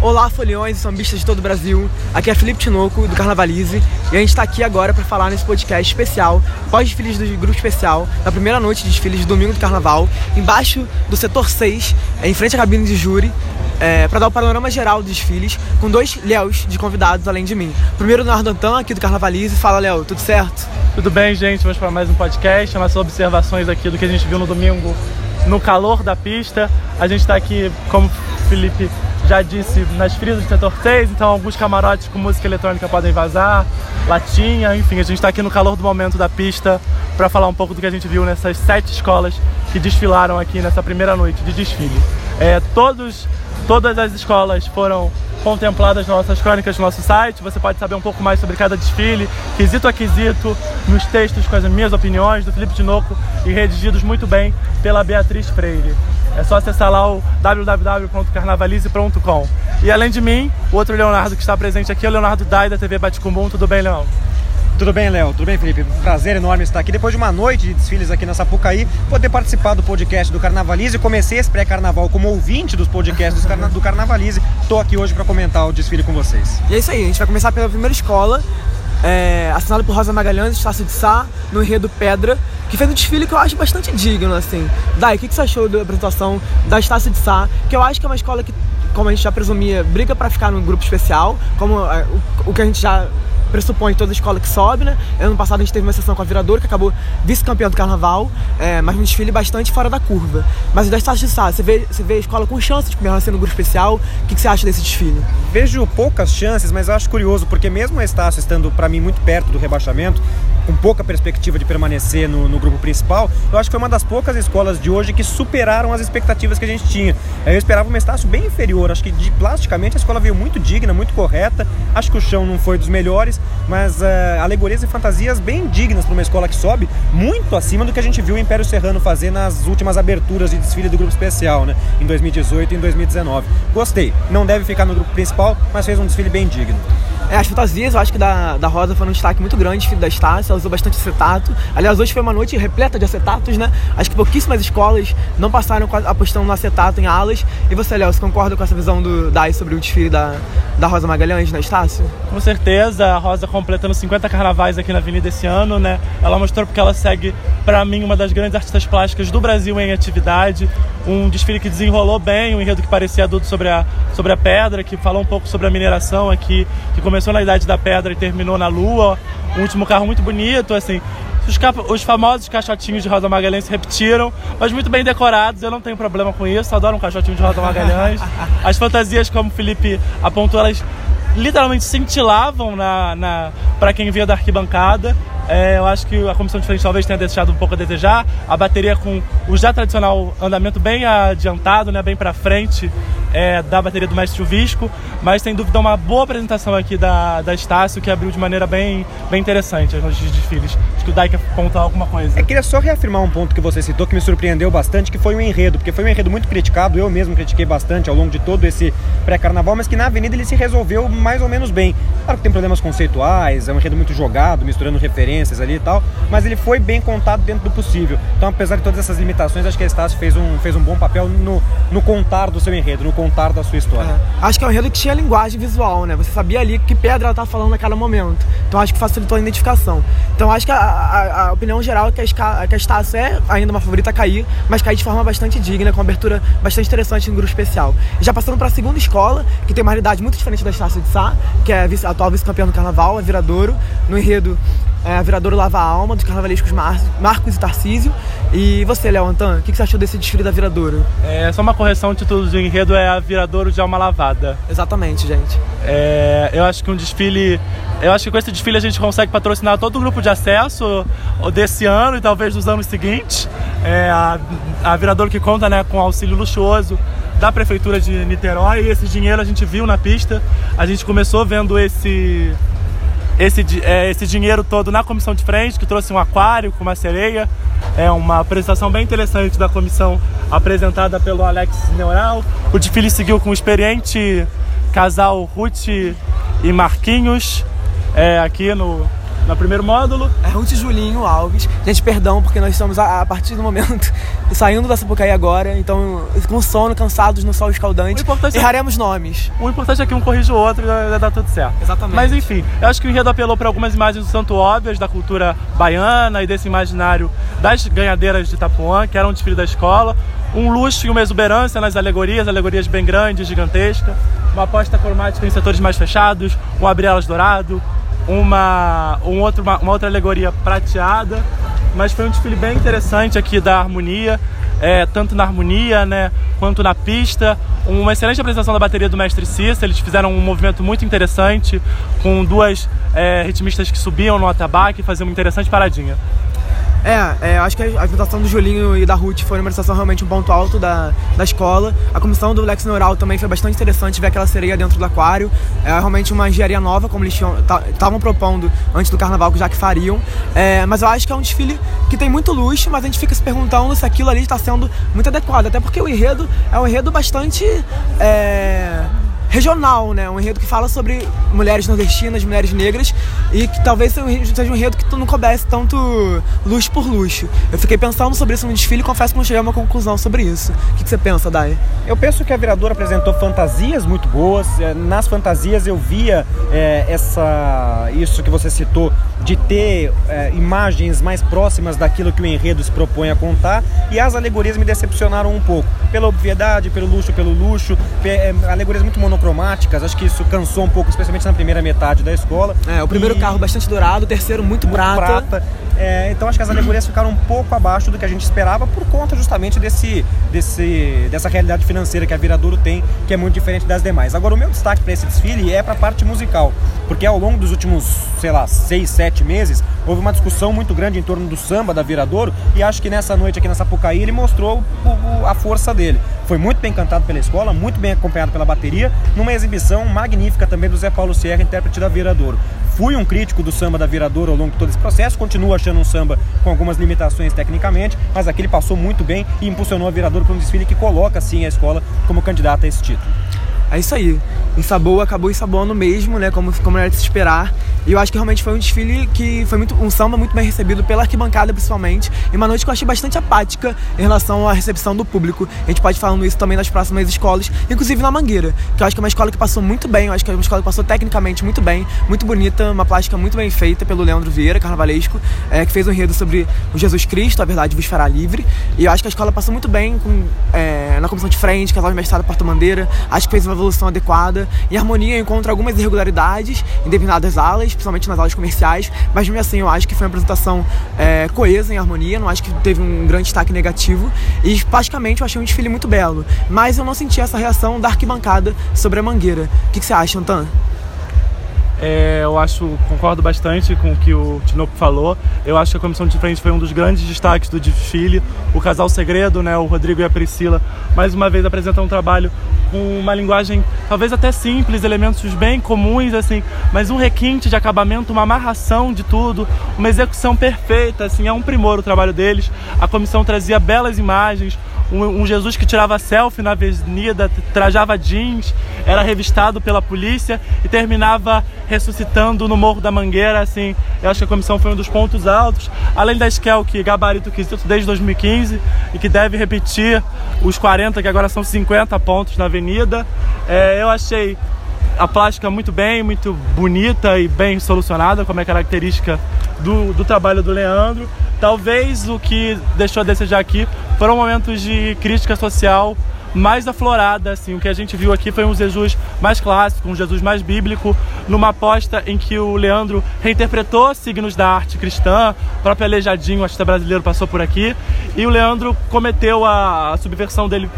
Olá, foliões e sambistas de todo o Brasil. Aqui é Felipe Tinoco, do Carnavalize, e a gente está aqui agora para falar nesse podcast especial, pós-desfiles do grupo especial, da primeira noite de desfiles de domingo do Carnaval, embaixo do setor 6, em frente à cabine de júri, é, para dar o panorama geral dos desfiles, com dois Léos de convidados além de mim. Primeiro, Leonardo Antan, aqui do Carnavalize. Fala, Léo, tudo certo? Tudo bem, gente? Vamos para mais um podcast, nossas observações aqui do que a gente viu no domingo no calor da pista. A gente está aqui, como Felipe já disse, nas frisas do setor 6, então alguns camarotes com música eletrônica podem vazar, latinha, enfim, a gente está aqui no calor do momento da pista para falar um pouco do que a gente viu nessas sete escolas que desfilaram aqui nessa primeira noite de desfile. É, todos, todas as escolas foram contempladas nas nossas crônicas no nosso site. Você pode saber um pouco mais sobre cada desfile, quesito a quesito, nos textos com as minhas opiniões do Felipe Tinoco e redigidos muito bem pela Beatriz Freire. É só acessar lá o www.carnavalize.com. E além de mim, o outro Leonardo que está presente aqui é o Leonardo Dai da TV Baticumbum. Tudo bem, Leão? Tudo bem, Léo? Tudo bem, Felipe? Prazer enorme estar aqui. Depois de uma noite de desfiles aqui na Sapucaí, poder participar do podcast do Carnavalize. Comecei esse pré-carnaval como ouvinte dos podcasts do Carnavalize. Estou aqui hoje para comentar o desfile com vocês. E é isso aí, a gente vai começar pela primeira escola, é, assinado por Rosa Magalhães, Estácio de Sá, no enredo Pedra, que fez um desfile que eu acho bastante digno, assim. Dai, o que, que você achou da apresentação da Estácio de Sá? Que eu acho que é uma escola que, como a gente já presumia, briga para ficar num grupo especial, como é, o, o que a gente já pressupõe toda escola que sobe, né? Ano passado a gente teve uma sessão com a Viradora, que acabou vice-campeã do carnaval, é, mas um desfile bastante fora da curva. Mas o da Estácio de Sá, você vê, você vê a escola com chance de permanecer no grupo especial, o que, que você acha desse desfile? Vejo poucas chances, mas acho curioso, porque mesmo a Estácio estando para mim muito perto do rebaixamento, com pouca perspectiva de permanecer no, no, grupo principal, eu acho que foi uma das poucas escolas de hoje que superaram as expectativas que a gente tinha. Eu esperava uma Estácio bem inferior, acho que de, plasticamente a escola veio muito digna, muito correta, acho que o chão não foi dos melhores, mas uh, alegorias e fantasias bem dignas para uma escola que sobe, muito acima do que a gente viu o Império Serrano fazer nas últimas aberturas de desfile do grupo especial, né, em 2018 e em 2019. Gostei, não deve ficar no grupo principal, mas fez um desfile bem digno. É, as fantasias, eu acho que da, da Rosa foi um destaque muito grande, filho da Estácio, ela usou bastante acetato. Aliás, hoje foi uma noite repleta de acetatos, né? Acho que pouquíssimas escolas não passaram apostando no acetato em alas. E você, Léo, você concorda com essa visão do Dai sobre o desfile da, da Rosa Magalhães na Estácio? Com certeza, a Rosa completando 50 carnavais aqui na Avenida esse ano, né? Ela mostrou porque ela segue, para mim, uma das grandes artistas plásticas do Brasil em atividade. Um desfile que desenrolou bem, um enredo que parecia adulto sobre a, sobre a pedra, que falou um pouco sobre a mineração aqui, que começou começou na Idade da Pedra e terminou na Lua. Um último carro muito bonito, assim. Os, os, famosos caixotinhos de Rosa Magalhães se repetiram, mas muito bem decorados, eu não tenho problema com isso, adoro um caixotinho de Rosa Magalhães. As fantasias, como o Felipe apontou, elas literalmente cintilavam na, na para quem via da arquibancada. É, eu acho que a comissão de talvez tenha deixado um pouco a desejar. A bateria com o já tradicional andamento bem adiantado, né, bem para frente, é, da bateria do Mestre Visco, mas sem dúvida uma boa apresentação aqui da, da Estácio, que abriu de maneira bem, bem interessante as notícias de desfiles. Acho que o Dai quer apontar alguma coisa. Eu queria só reafirmar um ponto que você citou que me surpreendeu bastante, que foi o enredo, porque foi um enredo muito criticado, eu mesmo critiquei bastante ao longo de todo esse pré-carnaval, mas que na Avenida ele se resolveu mais ou menos bem. Claro que tem problemas conceituais, é um enredo muito jogado, misturando referências ali e tal, mas ele foi bem contado dentro do possível. Então, apesar de todas essas limitações, acho que a Estácio fez um, fez um bom papel no, no contar do seu enredo, no contar da sua história. É. Acho que é um enredo que tinha linguagem visual, né? Você sabia ali que pedra ela tá falando naquele momento. Então acho que facilitou a identificação. Então acho que a, a, a opinião geral é que a, que a Estácio é ainda uma favorita a cair, mas cair de forma bastante digna, com abertura bastante interessante no grupo especial. Já passando para a segunda escola, que tem uma realidade muito diferente da Estácio de Sá, que é a, atual vice-campeã do carnaval, a Viradouro, no enredo é, a Viradouro Lava a Alma, dos carnavalescos Mar Marcos e Tarcísio. E você, Léo Antan, o que, que, você achou desse desfile da Viradouro? É só uma correção, o título do enredo é a Viradouro de Alma Lavada. Exatamente, gente. É, eu acho que um desfile. Eu acho que com esse desfile a gente consegue patrocinar todo o grupo de acesso desse ano e talvez dos anos seguintes. É, a, a Viradouro que conta né, com auxílio luxuoso da Prefeitura de Niterói e esse dinheiro a gente viu na pista. A gente começou vendo esse esse, é, esse dinheiro todo na comissão de frente, que trouxe um aquário com uma sereia. É uma apresentação bem interessante da comissão apresentada pelo Alex Neural. O desfile seguiu com o experiente casal Ruth e Marquinhos, é, aqui no, no primeiro módulo. É Ruth Julinho Alves. Gente, perdão, porque nós estamos a, a partir do momento saindo da Sapucaí agora, então com sono, cansados no sol escaldante, é erraremos é... nomes. O importante é que um corrige o outro e vai dar tudo certo. Exatamente. Mas enfim, eu acho que o enredo apelou para algumas imagens do santo óbvias da cultura baiana e desse imaginário das ganhadeiras de Itapuã, que era um desfile da escola. Um luxo e uma exuberância nas alegorias, alegorias bem grandes, gigantescas. Uma aposta cromática em setores mais fechados, um abre-alas dourado, uma, um outro, uma, uma, outra alegoria prateada. Mas foi um desfile bem interessante aqui da harmonia, é, tanto na harmonia né, quanto na pista. Uma excelente apresentação da bateria do mestre Cissa. Eles fizeram um movimento muito interessante, com duas é, ritmistas que subiam no atabaque e faziam uma interessante paradinha. É, é, acho que a apresentação do Julinho e da Ruth foi uma apresentação realmente um ponto alto da, da escola. A comissão do Lex Neural também foi bastante interessante ver aquela sereia dentro do aquário. É realmente uma engenharia nova, como eles estavam propondo antes do carnaval, que já que fariam. É, mas eu acho que é um desfile que tem muito luxo, mas a gente fica se perguntando se aquilo ali está sendo muito adequado. Até porque o enredo é um enredo bastante. É regional, né? Um enredo que fala sobre mulheres nordestinas, mulheres negras e que talvez seja um enredo que tu não coubesse tanto luxo por luxo. Eu fiquei pensando sobre isso no desfile e confesso que não cheguei a uma conclusão sobre isso. O que, que você pensa, Dai? Eu penso que a Viradora apresentou fantasias muito boas. É, nas fantasias eu via é, essa isso que você citou de ter é, imagens mais próximas daquilo que o enredo se propõe a contar e as alegorias me decepcionaram um pouco pela obviedade, pelo luxo, pelo luxo, é, alegorias muito monocromáticas. Acho que isso cansou um pouco, especialmente na primeira metade da escola. É, o primeiro e... carro bastante dourado, o terceiro muito, muito prata. prata. É, então acho que as alegorias ficaram um pouco abaixo do que a gente esperava por conta justamente desse, desse, dessa realidade financeira que a Viradouro tem, que é muito diferente das demais. Agora, o meu destaque para esse desfile é para a parte musical, porque ao longo dos últimos, sei lá, seis, sete meses, houve uma discussão muito grande em torno do samba da Viradouro e acho que nessa noite aqui na Sapucaí ele mostrou a força dele. Foi muito bem cantado pela escola, muito bem acompanhado pela bateria, numa exibição magnífica também do Zé Paulo Sierra, intérprete da Viradouro fui um crítico do samba da Viradora ao longo de todo esse processo, continuo achando um samba com algumas limitações tecnicamente, mas aqui ele passou muito bem e impulsionou a Viradora para um desfile que coloca sim a escola como candidata a esse título. É isso aí. Ensabou, acabou ensaboando mesmo, né? Como, como era de se esperar. E eu acho que realmente foi um desfile que foi muito um samba muito bem recebido pela arquibancada, principalmente. E uma noite que eu achei bastante apática em relação à recepção do público. A gente pode falando isso também nas próximas escolas, inclusive na Mangueira, que eu acho que é uma escola que passou muito bem. Eu acho que é uma escola que passou tecnicamente muito bem, muito bonita, uma plástica muito bem feita pelo Leandro Vieira, carnavalesco, é, que fez um enredo sobre o Jesus Cristo, a verdade vos fará livre. E eu acho que a escola passou muito bem com, é, na comissão de frente, casal de mestrado porta-bandeira. Acho que fez uma evolução adequada. Em harmonia, encontra algumas irregularidades em determinadas alas, principalmente nas aulas comerciais, mas mesmo assim eu acho que foi uma apresentação é, coesa, em harmonia, não acho que teve um grande destaque negativo. E praticamente eu achei um desfile muito belo. Mas eu não senti essa reação da arquibancada sobre a mangueira. O que, que você acha, Antan? É, eu acho, concordo bastante com o que o Tinoco falou. Eu acho que a comissão de frente foi um dos grandes destaques do desfile. O casal segredo, né, o Rodrigo e a Priscila, mais uma vez apresentam um trabalho com uma linguagem talvez até simples, elementos bem comuns, assim, mas um requinte de acabamento, uma amarração de tudo, uma execução perfeita, assim, é um primor o trabalho deles. A comissão trazia belas imagens, um, um, Jesus que tirava selfie na avenida, trajava jeans, era revistado pela polícia e terminava ressuscitando no Morro da Mangueira, assim, eu acho que a comissão foi um dos pontos altos, além da Esquel, que gabarito que desde 2015 e que deve repetir os 40, que agora são 50 pontos na avenida, é, eu achei a plástica muito bem, muito bonita e bem solucionada, como é característica do, do trabalho do Leandro. Talvez o que deixou a desejar aqui foram momentos de crítica social mais aflorada, assim, o que a gente viu aqui foi um Jesus mais clássico, um Jesus mais bíblico, numa aposta em que o Leandro reinterpretou signos da arte cristã, o próprio Aleijadinho, artista brasileiro, passou por aqui, e o Leandro cometeu a subversão dele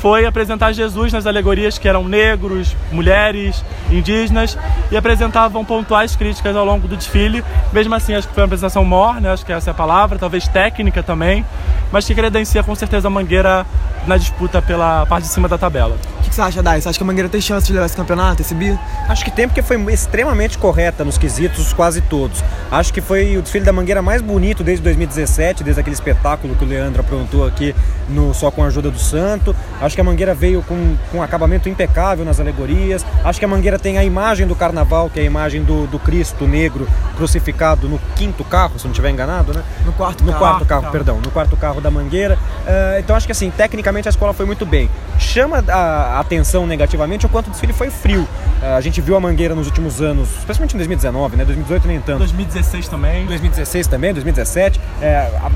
foi apresentar Jesus nas alegorias que eram negros, mulheres, indígenas e apresentavam pontuais críticas ao longo do desfile. Mesmo assim, acho que foi uma apresentação morna, acho que essa é a palavra, talvez técnica também, mas que credencia com certeza a Mangueira na disputa pela parte de cima da tabela. O que você acha, Dai? Você acha que a Mangueira tem chance de levar esse campeonato, esse bi? Acho que tem porque foi extremamente correta nos quesitos quase todos. Acho que foi o desfile da Mangueira mais bonito desde 2017, desde aquele espetáculo que o Leandro aprontou aqui no Só com a Ajuda do Santo. Acho que a Mangueira veio com, com um acabamento impecável nas alegorias. Acho que a Mangueira tem a imagem do carnaval, que é a imagem do, do Cristo negro crucificado no quinto carro, se não estiver enganado, né? No quarto No carro. quarto carro, perdão, no quarto carro da Mangueira. Uh, então acho que assim, tecnicamente a escola foi muito bem. Chama a atenção negativamente o quanto o desfile foi frio. Uh, a gente viu a Mangueira nos últimos anos, especialmente em 2019, né? 2018 nem tanto. 2016 também. 2016 também, 2017. É, a,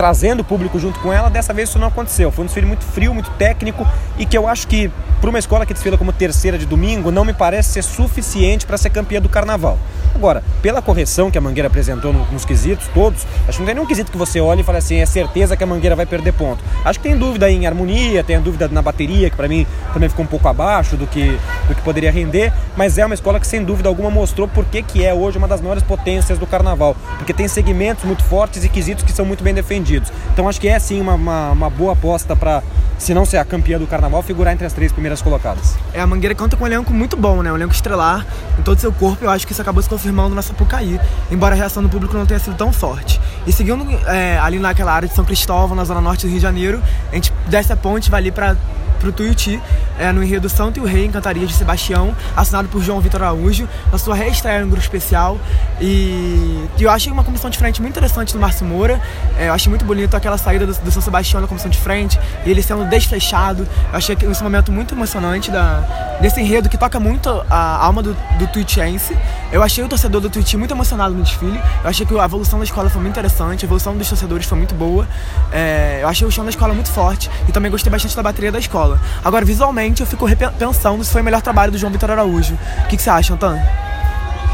trazendo o público junto com ela, dessa vez isso não aconteceu. Foi um desfile muito frio, muito técnico e que eu acho que para uma escola que desfila como terceira de domingo não me parece ser suficiente para ser campeã do carnaval. Agora, pela correção que a Mangueira apresentou no, nos quesitos todos, acho que não tem nenhum quesito que você olhe e fale assim, é certeza que a Mangueira vai perder ponto. Acho que tem dúvida em harmonia, tem dúvida na bateria, que para mim também ficou um pouco abaixo do que, do que poderia render, mas é uma escola que sem dúvida alguma mostrou por que, que é hoje uma das maiores potências do carnaval, porque tem segmentos muito fortes e quesitos que são muito bem defendidos. Então acho que é sim uma, uma, uma boa aposta para se não ser a campeã do carnaval, figurar entre as três primeiras colocadas. É, a Mangueira conta com um elenco muito bom, né? Um elenco estrelar em todo seu corpo. Eu acho que isso acabou se confirmando na Sapucaí, embora a reação do público não tenha sido tão forte. E seguindo é, ali naquela área de São Cristóvão, na zona norte do Rio de Janeiro, a gente desce a ponte, vai ali para pro Tuiuti, é, no enredo Santo e o Rei em Cantarias de Sebastião, assinado por João Vitor Araújo, na sua reestreia no grupo especial. E, e eu achei uma comissão de frente muito interessante do Márcio Moura. É, eu achei muito bonito aquela saída do, do São Sebastião na comissão de frente, e ele sendo desfechado. Eu achei que esse momento muito emocionante da, desse enredo que toca muito a alma do, do Tuitiense. Eu achei o torcedor do Tuiti muito emocionado no desfile. Eu achei que a evolução da escola foi muito interessante, a evolução dos torcedores foi muito boa. É, eu achei o chão da escola muito forte e também gostei bastante da bateria da escola. Agora, visualmente, eu fico pensando se foi o melhor trabalho do João Vitor Araújo. O que, que você acha, Antan?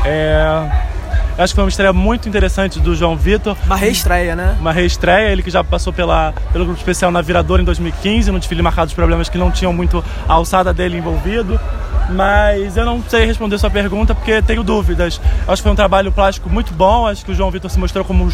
É. Acho que foi uma estreia muito interessante do João Vitor. Uma reestreia, né? Uma reestreia, ele que já passou pela, pelo grupo especial na Viradora em 2015, num desfile marcado os problemas que não tinham muito a alçada dele envolvido. Mas eu não sei responder sua pergunta porque tenho dúvidas. Acho que foi um trabalho plástico muito bom, acho que o João Vitor se mostrou como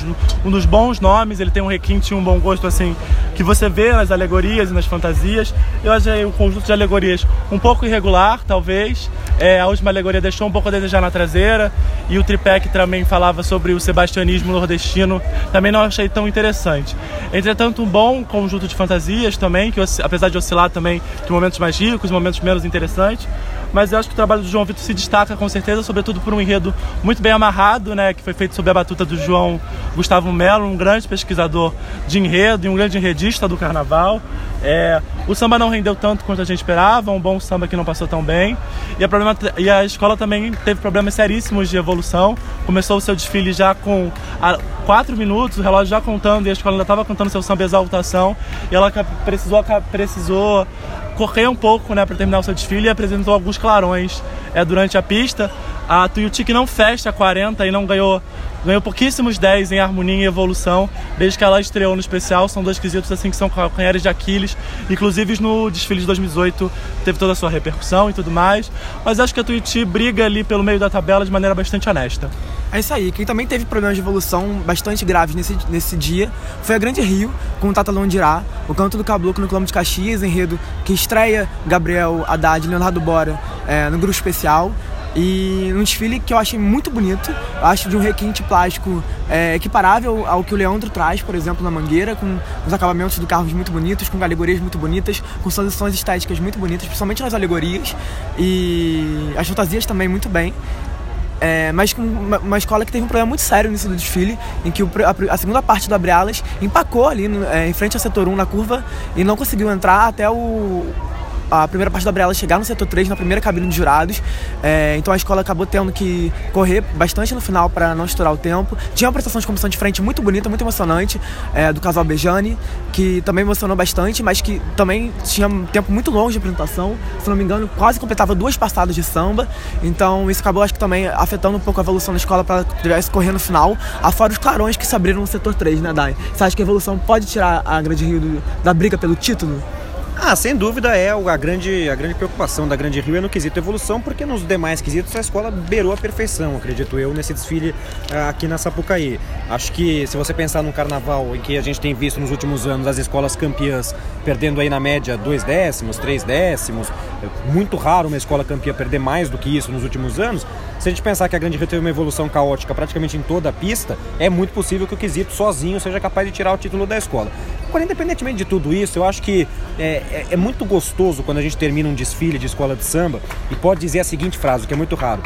um dos bons nomes, ele tem um requinte e um bom gosto assim que você vê nas alegorias e nas fantasias. Eu achei o conjunto de alegorias um pouco irregular, talvez. É, a última alegoria deixou um pouco a desejar na traseira e o tripé que também falava sobre o sebastianismo nordestino também não achei tão interessante. Entretanto, um bom conjunto de fantasias também, que apesar de oscilar também de momentos mais ricos, momentos menos interessantes, mas eu acho que o trabalho do João Vitor se destaca com certeza, sobretudo por um enredo muito bem amarrado, né, que foi feito sob a batuta do João Gustavo Melo, um grande pesquisador de enredo e um grande enredista do carnaval. É, o samba não rendeu tanto quanto a gente esperava, um bom samba que não passou tão bem. E a, problema, e a escola também teve problemas seríssimos de evolução. Começou o seu desfile já com a, quatro minutos, o relógio já contando, e a escola ainda estava cantando seu samba exaltação. E ela precisou, precisou correr um pouco né, para terminar o seu desfile e apresentou alguns clarões é, durante a pista. A Tuiuti que não fecha 40 e não ganhou ganhou pouquíssimos 10 em harmonia e evolução desde que ela estreou no especial. São dois quesitos assim que são calcanhares de Aquiles. Inclusive no desfile de 2018 teve toda a sua repercussão e tudo mais. Mas acho que a Tuiuti briga ali pelo meio da tabela de maneira bastante honesta. É isso aí. Quem também teve problemas de evolução bastante graves nesse, nesse dia foi a Grande Rio, com o Tata Londirá, o Canto do Caboclo no Quilômetro de Caxias, enredo que estreia Gabriel Haddad e Leonardo Bora é, no grupo especial. E um desfile que eu achei muito bonito, eu acho de um requinte plástico é, equiparável ao que o Leandro traz, por exemplo, na Mangueira, com os acabamentos do carros muito bonitos, com alegorias muito bonitas, com soluções estéticas muito bonitas, principalmente nas alegorias, e as fantasias também muito bem. É, mas com uma, uma, escola que teve um problema muito sério no início do desfile, em que o, a, a, segunda parte do Abre-Alas empacou ali no, é, em frente ao setor 1 na curva e não conseguiu entrar até o, a primeira parte da Gabriela chegar no setor 3, na primeira cabine de jurados. É, então a escola acabou tendo que correr bastante no final para não estourar o tempo. Tinha uma prestação de comissão de frente muito bonita, muito emocionante, é, do casal Bejani, que também emocionou bastante, mas que também tinha um tempo muito longo de apresentação. Se não me engano, quase completava duas passadas de samba. Então isso acabou, acho que também afetando um pouco a evolução da escola para tivesse correr no final, afora os clarões que se abriram no setor 3, né, Dai? Você acha que a evolução pode tirar a Grande Rio do, da briga pelo título? Ah, sem dúvida é a grande, a grande preocupação da Grande Rio é no quesito evolução, porque nos demais quesitos a escola beirou a perfeição, acredito eu, nesse desfile ah, aqui na Sapucaí. Acho que se você pensar num carnaval em que a gente tem visto nos últimos anos as escolas campeãs perdendo aí na média dois décimos, três décimos, é muito raro uma escola campeã perder mais do que isso nos últimos anos, se a gente pensar que a Grande Rio teve uma evolução caótica praticamente em toda a pista, é muito possível que o quesito sozinho seja capaz de tirar o título da escola. Agora, independentemente de tudo isso, eu acho que é, é, é, muito gostoso quando a gente termina um desfile de escola de samba e pode dizer a seguinte frase, que é muito raro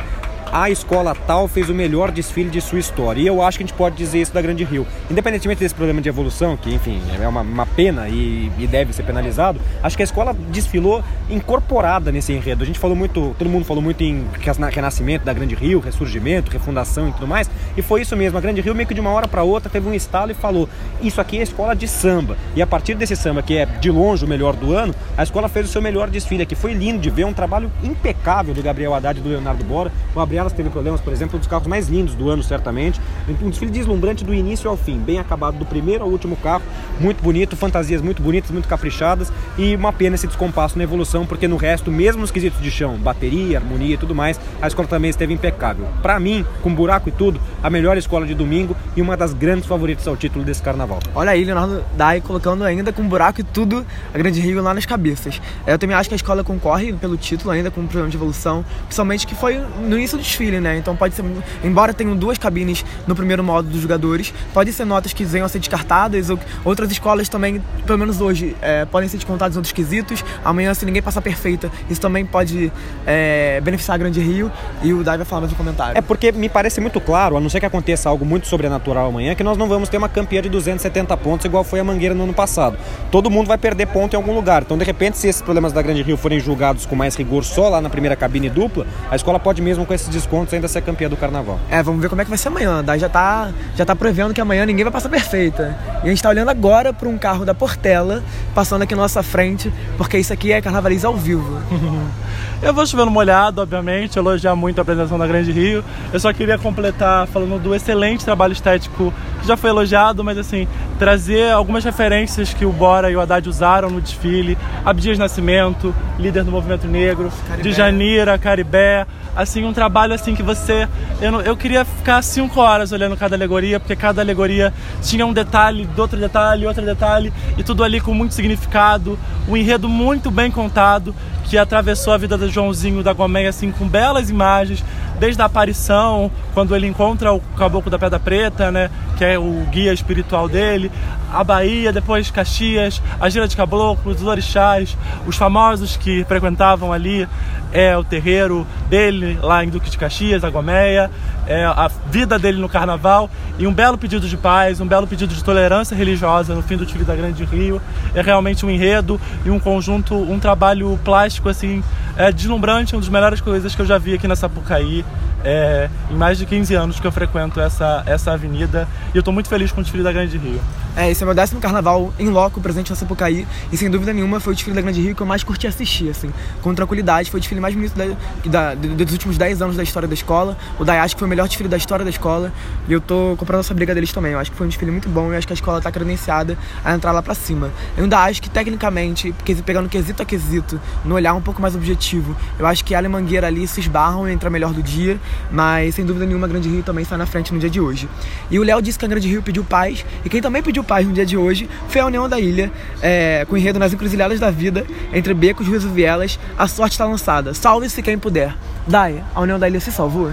a escola tal fez o melhor desfile de sua história. E eu acho que a gente pode dizer isso da Grande Rio. Independentemente desse problema de evolução, que enfim é uma, uma pena e, e, deve ser penalizado, acho que a escola desfilou incorporada nesse enredo. A gente falou muito, todo mundo falou muito em renascimento da Grande Rio, ressurgimento, refundação e tudo mais. E foi isso mesmo. A Grande Rio meio que de uma hora para outra teve um estalo e falou: isso aqui é escola de samba. E a partir desse samba, que é de longe o melhor do ano, a escola fez o seu melhor desfile aqui. Foi lindo de ver, um trabalho impecável do Gabriel Haddad e do Leonardo Bora. O Gabriel teve problemas, por exemplo, um dos carros mais lindos do ano, certamente. Um desfile deslumbrante do início ao fim, bem acabado do primeiro ao último carro, muito bonito, fantasias muito bonitas, muito caprichadas e uma pena esse descompasso na evolução, porque no resto, mesmo nos quesitos de chão, bateria, harmonia e tudo mais, a escola também esteve impecável. Para mim, com buraco e tudo, a melhor escola de domingo e uma das grandes favoritas ao título desse carnaval. Olha aí, Leonardo Dai colocando ainda com buraco e tudo a Grande Rio lá nas cabeças. Eu também acho que a escola concorre pelo título ainda com um problema de evolução, principalmente que foi no início do desfile, né? Então pode ser, embora tenham duas cabines no primeiro modo dos jogadores, pode ser notas que venham a ser descartadas, ou outras escolas também, pelo menos hoje, é, podem ser descontadas em outros quesitos. Amanhã, se ninguém passar perfeita, isso também pode é, beneficiar a Grande Rio. E o Dai vai falar mais um comentário. É porque me parece muito claro, a não ser que aconteça algo muito sobrenatural amanhã, que nós não vamos ter uma campeã de 270 pontos igual foi a Mangueira no ano passado. Todo mundo vai perder ponto em algum lugar. Então, de repente, se esses problemas da Grande Rio forem julgados com mais rigor só lá na primeira cabine dupla, a escola pode mesmo com esses descontos ainda ser campeã do carnaval. É, vamos ver como é que vai ser amanhã. Daí já tá, já tá prevendo que amanhã ninguém vai passar perfeita. E a gente tá olhando agora para um carro da Portela passando aqui na nossa frente, porque isso aqui é Carnavaliza ao vivo. Eu vou chovendo molhado, obviamente, elogiar muito a apresentação da Grande Rio. Eu só queria completar falando do excelente trabalho estético que já foi elogiado, mas assim, trazer algumas referências que o Bora e o Haddad usaram no desfile. Abdias Nascimento, líder do movimento negro, Caribé. de Janira, Caribé, assim, um trabalho assim que você. Eu, não, eu queria ficar cinco horas olhando cada alegoria, porque cada alegoria tinha um detalhe, outro detalhe, outro detalhe, e tudo ali com muito significado, um enredo muito bem contado, que atravessou a vida do Joãozinho da Gomeia, assim, com belas imagens, desde a aparição, quando ele encontra o Caboclo da Pedra Preta, né, que é o guia espiritual dele, a Bahia, depois Caxias, a Gira de Caboclo, os orixás, os famosos que frequentavam ali é o terreiro dele lá em Duque de Caxias, a Gomeia, é a vida dele no carnaval e um belo pedido de paz, um belo pedido de tolerância religiosa no fim do Tigre da Grande Rio. É realmente um enredo e um conjunto, um trabalho plástico assim, é deslumbrante, uma das melhores coisas que eu já vi aqui na Sapucaí. É, em mais de 15 anos que eu frequento essa, essa avenida e eu estou muito feliz com o desfile da Grande Rio. É, esse é meu décimo carnaval em loco, presente na Sapucaí, e sem dúvida nenhuma foi o desfile da Grande Rio que eu mais curti assistir, assim, com tranquilidade. Foi o desfile mais bonito da, da, dos últimos 10 anos da história da escola. O Dai acho que foi o melhor desfile da história da escola, e eu tô comprando essa briga deles também. Eu acho que foi um desfile muito bom e acho que a escola tá credenciada a entrar lá pra cima. Eu ainda acho que, tecnicamente, pegando quesito a quesito, no olhar um pouco mais objetivo, eu acho que ela e Mangueira ali se esbarram e entra melhor do dia, mas sem dúvida nenhuma a Grande Rio também está na frente no dia de hoje. E o Léo disse que a Grande Rio pediu paz, e quem também pediu paz no dia de hoje foi a União da Ilha, é, com enredo nas encruzilhadas da vida, entre becos, rios e vielas, a sorte está lançada. Salve-se quem puder. Dai, a União da Ilha se salvou?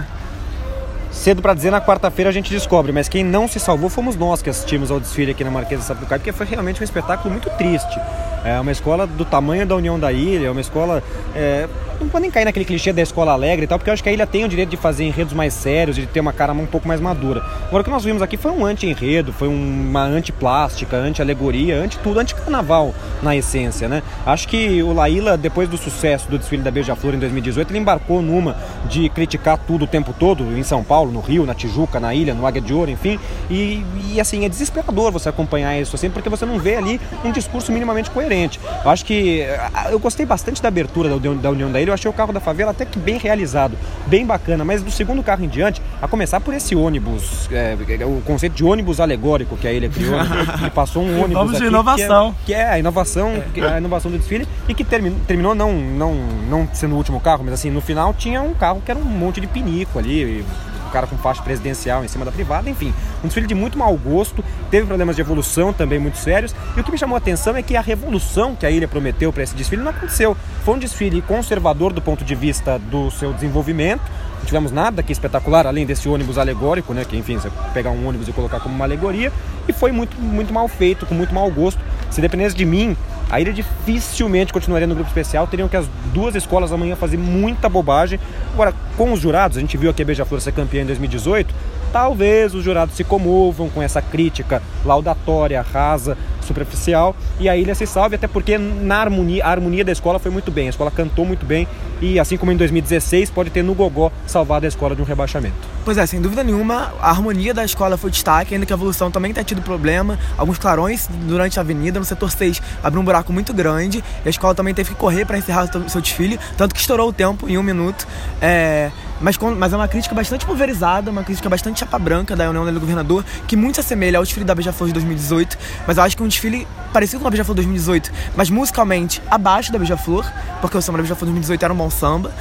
Cedo para dizer, na quarta-feira a gente descobre, mas quem não se salvou fomos nós que assistimos ao desfile aqui na Marquesa de Sapucaí, porque foi realmente um espetáculo muito triste. É uma escola do tamanho da União da Ilha, é uma escola. É, não podem cair naquele clichê da escola alegre e tal, porque eu acho que a ilha tem o direito de fazer enredos mais sérios, de ter uma cara um pouco mais madura. Agora o que nós vimos aqui foi um anti-enredo, foi uma anti-plástica, anti-alegoria, anti-tudo, anti-carnaval na essência, né? Acho que o Laíla, depois do sucesso do desfile da Beija-Flor em 2018, ele embarcou numa de criticar tudo o tempo todo, em São Paulo, no Rio, na Tijuca, na ilha, no Águia de Ouro, enfim. E, e assim, é desesperador você acompanhar isso assim, porque você não vê ali um discurso minimamente coerente diferente. Eu acho que eu gostei bastante da abertura da União da, União da Ilha eu achei o carro da favela até que bem realizado, bem bacana, mas do segundo carro em diante, a começar por esse ônibus, é, o conceito de ônibus alegórico que a ilha criou, né? ele passou um ônibus Vamos de inovação. Que é, que é a inovação, que é a inovação do desfile e que terminou, terminou não, não, não sendo o último carro, mas assim, no final tinha um carro que era um monte de pinico ali, o cara com faixa presidencial em cima da privada, enfim, um desfile de muito mau gosto, teve problemas de evolução também muito sérios, e o que me chamou a atenção é que a revolução que a ilha prometeu para esse desfile não aconteceu. Foi um desfile conservador do ponto de vista do seu desenvolvimento, não tivemos nada aqui espetacular, além desse ônibus alegórico, né, que enfim, você pegar um ônibus e colocar como uma alegoria, e foi muito, muito mal feito, com muito mau gosto. Se dependesse de mim, a ilha dificilmente continuaria no grupo especial, teriam que as duas escolas amanhã fazer muita bobagem. Agora, com os jurados, a gente viu aqui a Beija-Flor ser campeã em 2018, talvez os jurados se comovam com essa crítica laudatória, rasa, superficial, e a ilha se salve, até porque na harmonia, a harmonia da escola foi muito bem, a escola cantou muito bem, e assim como em 2016, pode ter no Gogó salvado a escola de um rebaixamento. Pois é, sem dúvida nenhuma, a harmonia da escola foi destaque, ainda que a evolução também tenha tido problema. Alguns clarões durante a avenida, no setor 6, abriu um buraco muito grande. E a escola também teve que correr para encerrar o seu desfile, tanto que estourou o tempo em um minuto. É, mas, mas é uma crítica bastante pulverizada, uma crítica bastante chapa branca da União do Governador, que muito se assemelha ao desfile da Beija-Flor de 2018. Mas eu acho que um desfile parecido com a Beija-Flor 2018, mas musicalmente abaixo da Beija-Flor, porque o samba da Beija-Flor 2018 era um bom samba.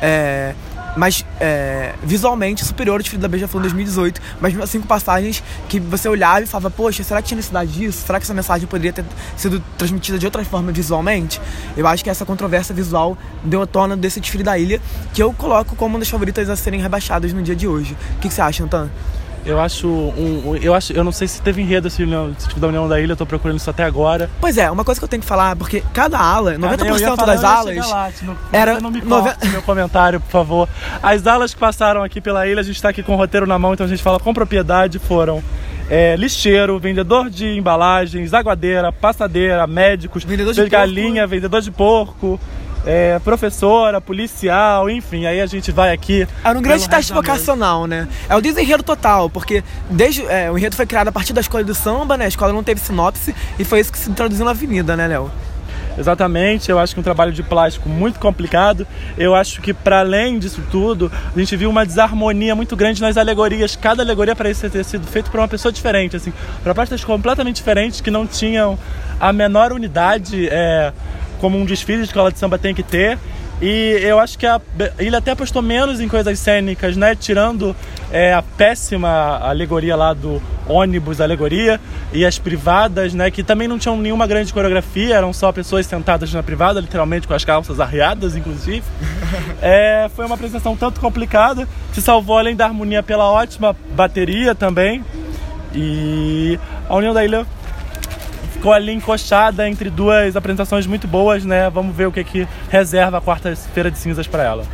É, mas é, visualmente superior ao desfile da Beija-Flor 2018, mas mesmo assim passagens que você olhava e falava, poxa, será que tinha necessidade disso? Será que essa mensagem poderia ter sido transmitida de outra forma visualmente? Eu acho que essa controvérsia visual deu a tona desse desfile da ilha, que eu coloco como uma das favoritas a serem rebaixadas no dia de hoje. O que, que você acha, Antan? Eu acho um, eu acho, eu não sei se teve enredo esse, esse tipo da União da Ilha, eu tô procurando isso até agora. Pois é, uma coisa que eu tenho que falar, porque cada ala, 90% falar, das alas lá, não, era não me nove... meu comentário, por favor. As alas que passaram aqui pela ilha, a gente tá aqui com o roteiro na mão, então a gente fala com propriedade, foram é, lixeiro, vendedor de embalagens, aguadeira, passadeira, médicos, vendedor de galinha, porco. vendedor de porco, é, professora, policial, enfim, aí a gente vai aqui. Era um grande teste vocacional, né? É o desenredo total, porque desde é, o enredo foi criado a partir da escola do samba, né? A escola não teve sinopse e foi isso que se introduziu na avenida, né, Léo? Exatamente, eu acho que um trabalho de plástico muito complicado. Eu acho que, para além disso tudo, a gente viu uma desarmonia muito grande nas alegorias. Cada alegoria parece ter sido feita por uma pessoa diferente, assim, pastas completamente diferentes que não tinham a menor unidade. É, como um desfile de escola de samba tem que ter. E eu acho que a, ele até apostou menos em coisas cênicas, né? Tirando é, a péssima alegoria lá do ônibus alegoria e as privadas, né? Que também não tinham nenhuma grande coreografia, eram só pessoas sentadas na privada, literalmente com as calças arriadas, inclusive. É, foi uma apresentação tanto complicada, se salvou além da harmonia pela ótima bateria também. E a União da Ilha ficou ali encoxada entre duas apresentações muito boas, né? Vamos ver o que, que reserva a quarta-feira de cinzas para ela.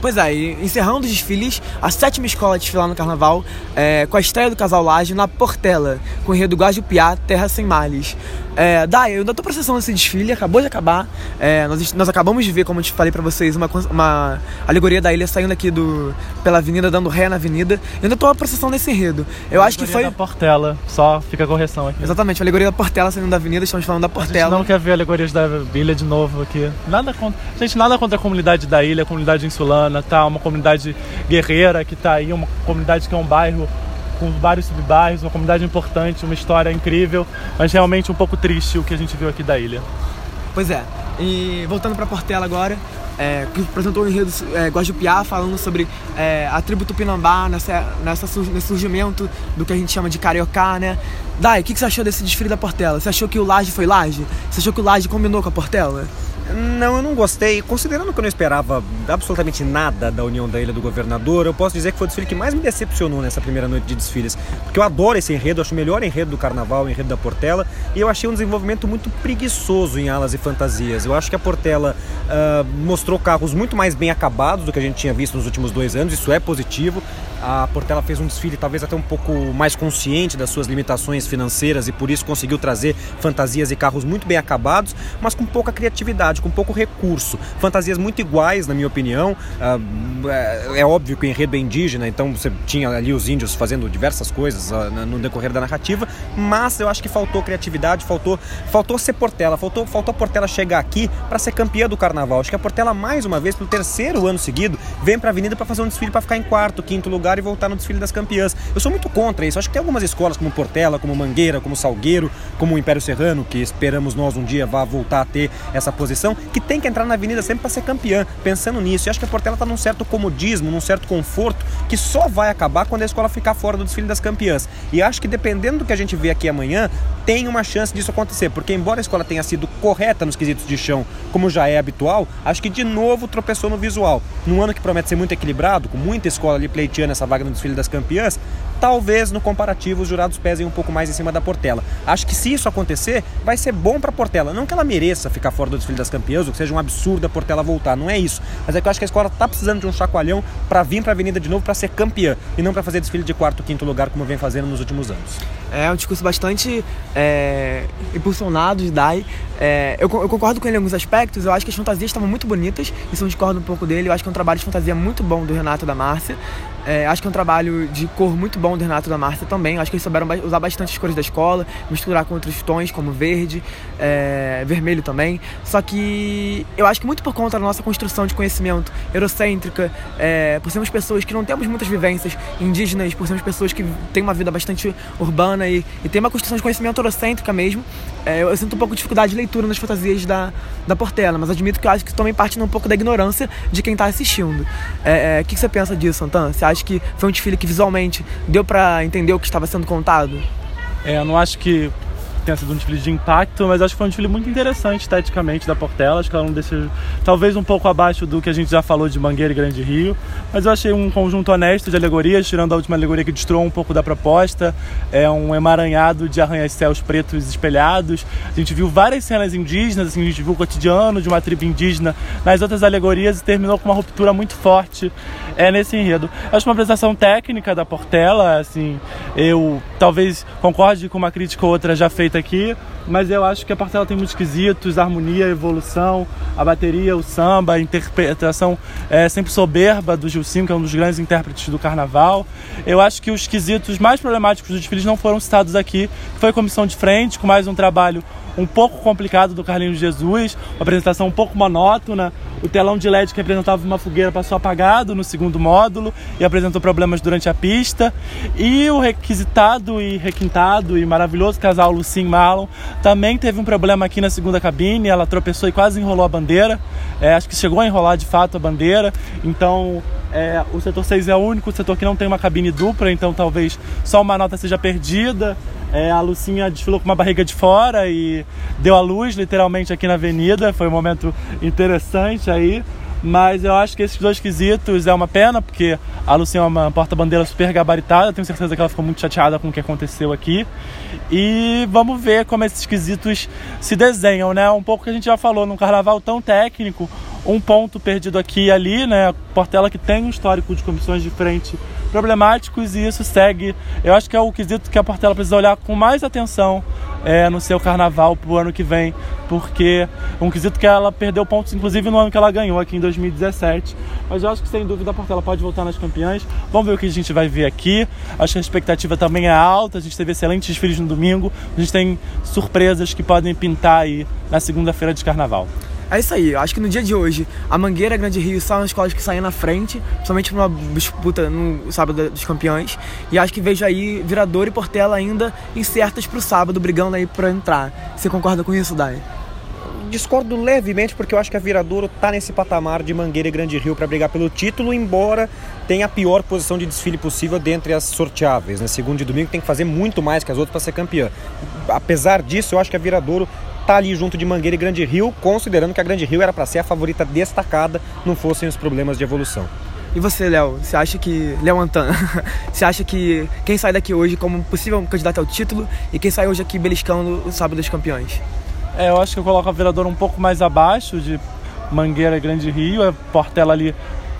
Pois é, encerrando os desfiles, a sétima escola a desfilar no carnaval, é, com a estreia do casal Laje na Portela, com o enredo Guajupiá, Terra Sem Males. É, Dai, eu ainda tô processando esse desfile, acabou de acabar. É, nós, nós acabamos de ver, como eu te falei pra vocês, uma, uma alegoria da ilha saindo aqui do, pela avenida, dando ré na avenida. Eu ainda tô processando esse enredo. Eu acho que foi. da Portela, só fica a correção aqui. Exatamente, a alegoria da Portela saindo da avenida, estamos falando da Portela. A gente não quer ver alegorias da ilha de novo aqui. Nada contra. Gente, nada contra a comunidade da ilha, a comunidade insulana, tá? Uma comunidade guerreira que tá aí, uma comunidade que é um bairro com vários subbairros, uma comunidade importante, uma história incrível, mas realmente um pouco triste o que a gente viu aqui da ilha. Pois é. E voltando para Portela agora, é, que apresentou o enredo é, Guajupiá, falando sobre é, a tribo Tupinambá, nessa, nessa, nesse surgimento do que a gente chama de Cariocá, né? Dai, o que, que você achou desse desfile da Portela? Você achou que o Laje foi Laje? Você achou que o Laje combinou com a Portela? Não, eu não gostei. Considerando que eu não esperava absolutamente nada da União da Ilha do Governador, eu posso dizer que foi o desfile que mais me decepcionou nessa primeira noite de desfiles. Porque eu adoro esse enredo, acho o melhor enredo do carnaval, o enredo da Portela, e eu achei um desenvolvimento muito preguiçoso em alas e fantasias. Eu acho que a Portela uh, mostrou carros muito mais bem acabados do que a gente tinha visto nos últimos dois anos, isso é positivo. A Portela fez um desfile talvez até um pouco mais consciente das suas limitações financeiras e por isso conseguiu trazer fantasias e carros muito bem acabados, mas com pouca criatividade criatividade, com pouco recurso. Fantasias muito iguais, na minha opinião. Ah, é, é óbvio que o enredo é indígena, então você tinha ali os índios fazendo diversas coisas ah, no decorrer da narrativa, mas eu acho que faltou criatividade, faltou, faltou ser Portela, faltou, faltou a Portela chegar aqui para ser campeã do carnaval. Acho que a Portela, mais uma vez, pelo terceiro ano seguido, vem para a Avenida para fazer um desfile para ficar em quarto, quinto lugar e voltar no desfile das campeãs. Eu sou muito contra isso. Acho que tem algumas escolas como Portela, como Mangueira, como Salgueiro, como o Império Serrano, que esperamos nós um dia vá voltar a ter essa posição, que tem que entrar na Avenida sempre para ser campeã, pensando nisso. E acho que a Portela está num certo comodismo, num certo conforto, que só vai acabar quando a escola ficar fora do desfile das campeãs. E acho que dependendo do que a gente vê aqui amanhã, tem uma chance disso acontecer, porque embora a escola tenha sido correta nos quesitos de chão, como já é habitual, acho que de novo tropeçou no visual. Num ano que promete ser muito equilibrado, com muita escola ali pleiteando essa vaga no desfile das campeãs, talvez no comparativo os jurados pesem um pouco mais em cima da Portela. Acho que se isso acontecer, vai ser bom para Portela. Não que ela mereça ficar fora do desfile das campeãs, ou que seja um absurdo a Portela voltar, não é isso. Mas é que eu acho que a escola está precisando de um chacoalhão para vir para a Avenida de novo para ser campeã e não para fazer desfile de quarto, quinto lugar como vem fazendo nos últimos anos. É um discurso bastante é, impulsionado de Dai. É, eu, eu, concordo com ele em alguns aspectos. Eu acho que as fantasias estavam muito bonitas. Isso eu discordo um pouco dele. Eu acho que é um trabalho de fantasia muito bom do Renato da Márcia. É, acho que é um trabalho de cor muito bom do Renato da Márcia também. Acho que eles souberam usar bastante as cores da escola, misturar com outros tons, como verde, é, vermelho também. Só que eu acho que muito por conta da nossa construção de conhecimento eurocêntrica, é, por sermos pessoas que não temos muitas vivências indígenas, por sermos pessoas que têm uma vida bastante urbana e, e têm uma construção de conhecimento eurocêntrica mesmo, é, eu, eu, sinto um pouco de dificuldade de leitura nas fantasias da, da Portela, mas admito que eu acho que também parte um pouco da ignorância de quem está assistindo. É, é, o que, que você pensa disso, Santan? Você acha que foi um desfile que visualmente deu para entender o que estava sendo contado? É, eu não acho que tenha sido um desfile de impacto, mas acho que foi um desfile muito interessante esteticamente da Portela. Acho que ela não deixa, talvez um pouco abaixo do que a gente já falou de Mangueira e Grande Rio, mas eu achei um conjunto honesto de alegorias, tirando a última alegoria que destruiu um pouco da proposta. É um emaranhado de arranha-céus pretos espelhados. A gente viu várias cenas indígenas, assim, a gente viu o cotidiano de uma tribo indígena nas outras alegorias e terminou com uma ruptura muito forte é, nesse enredo. Acho uma apresentação técnica da Portela, assim, eu talvez concorde com uma crítica ou outra já feita aqui, mas eu acho que a parcela tem muitos quesitos, harmonia, evolução, a bateria, o samba, a interpretação é, sempre soberba do Gilcinho, que é um dos grandes intérpretes do carnaval. Eu acho que os quesitos mais problemáticos dos desfiles não foram citados aqui, foi comissão de frente, com mais um trabalho um pouco complicado do Carlinhos Jesus, uma apresentação um pouco monótona. O telão de LED que representava uma fogueira passou apagado no segundo módulo e apresentou problemas durante a pista. E o requisitado e requintado e maravilhoso casal Lucim Marlon também teve um problema aqui na segunda cabine. Ela tropeçou e quase enrolou a bandeira. É, acho que chegou a enrolar de fato a bandeira. Então é, o setor 6 é o único setor que não tem uma cabine dupla, então talvez só uma nota seja perdida. É, a Lucinha desfilou com uma barriga de fora e deu a luz literalmente aqui na avenida. Foi um momento interessante aí. Mas eu acho que esses dois quesitos é uma pena, porque a Lucinha é uma porta-bandeira super gabaritada. Tenho certeza que ela ficou muito chateada com o que aconteceu aqui. E vamos ver como esses quesitos se desenham, né? Um pouco que a gente já falou num carnaval tão técnico, um ponto perdido aqui e ali, né? Portela que tem um histórico de comissões de frente problemáticos e isso segue. Eu acho que é o quesito que a Portela precisa olhar com mais atenção é, no seu carnaval para o ano que vem, porque um quesito que ela perdeu pontos, inclusive no ano que ela ganhou, aqui em 2017. Mas eu acho que sem dúvida a Portela pode voltar nas campeãs. Vamos ver o que a gente vai ver aqui. Acho que a expectativa também é alta. A gente teve excelentes desfiles no domingo. A gente tem surpresas que podem pintar aí na segunda-feira de carnaval. É isso aí, eu acho que no dia de hoje, a Mangueira Grande Rio são as escolas que saem na frente, principalmente numa disputa no sábado dos campeões. E acho que vejo aí Virador e Portela ainda incertas pro sábado, brigando aí pra entrar. Você concorda com isso, Dai? discordo levemente porque eu acho que a Viradouro tá nesse patamar de Mangueira e Grande Rio para brigar pelo título, embora tenha a pior posição de desfile possível dentre as sorteáveis. Né? Segundo e domingo tem que fazer muito mais que as outras para ser campeã. Apesar disso, eu acho que a Viradouro tá ali junto de Mangueira e Grande Rio, considerando que a Grande Rio era para ser a favorita destacada, não fossem os problemas de evolução. E você, Léo, você acha que. Léo Antan, você acha que quem sai daqui hoje como possível candidato ao título e quem sai hoje aqui beliscando o sábado dos campeões? É, eu acho que eu coloco a Vereadora um pouco mais abaixo de Mangueira e Grande Rio, a Portela ali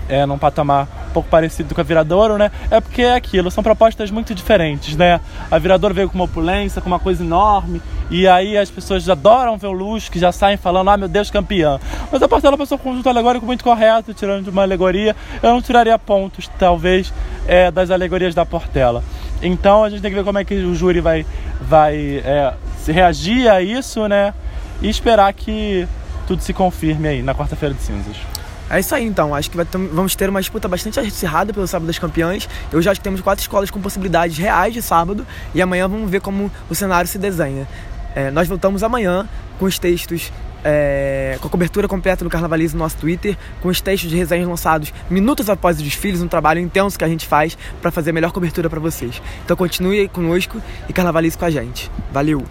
é, num patamar pouco parecido com a Viradouro, né? É porque é aquilo, são propostas muito diferentes, né? A Viradouro veio com uma opulência, com uma coisa enorme, e aí as pessoas adoram ver o luxo, que já saem falando, ah, meu Deus, campeã. Mas a Portela passou um conjunto alegórico muito correto, tirando de uma alegoria. Eu não tiraria pontos, talvez, é, das alegorias da Portela. Então a gente tem que ver como é que o júri vai, vai é, se reagir a isso, né? E esperar que tudo se confirme aí na quarta-feira de cinzas. É isso aí então, acho que ter, vamos ter uma disputa bastante acirrada pelo Sábado das Campeãs. Eu já acho que temos quatro escolas com possibilidades reais de sábado e amanhã vamos ver como o cenário se desenha. É, nós voltamos amanhã com os textos é, com a cobertura completa do Carnavalismo no nosso Twitter, com os textos de resenhas lançados minutos após os desfiles, um trabalho intenso que a gente faz para fazer a melhor cobertura para vocês. Então continue conosco e carnavalize com a gente. Valeu!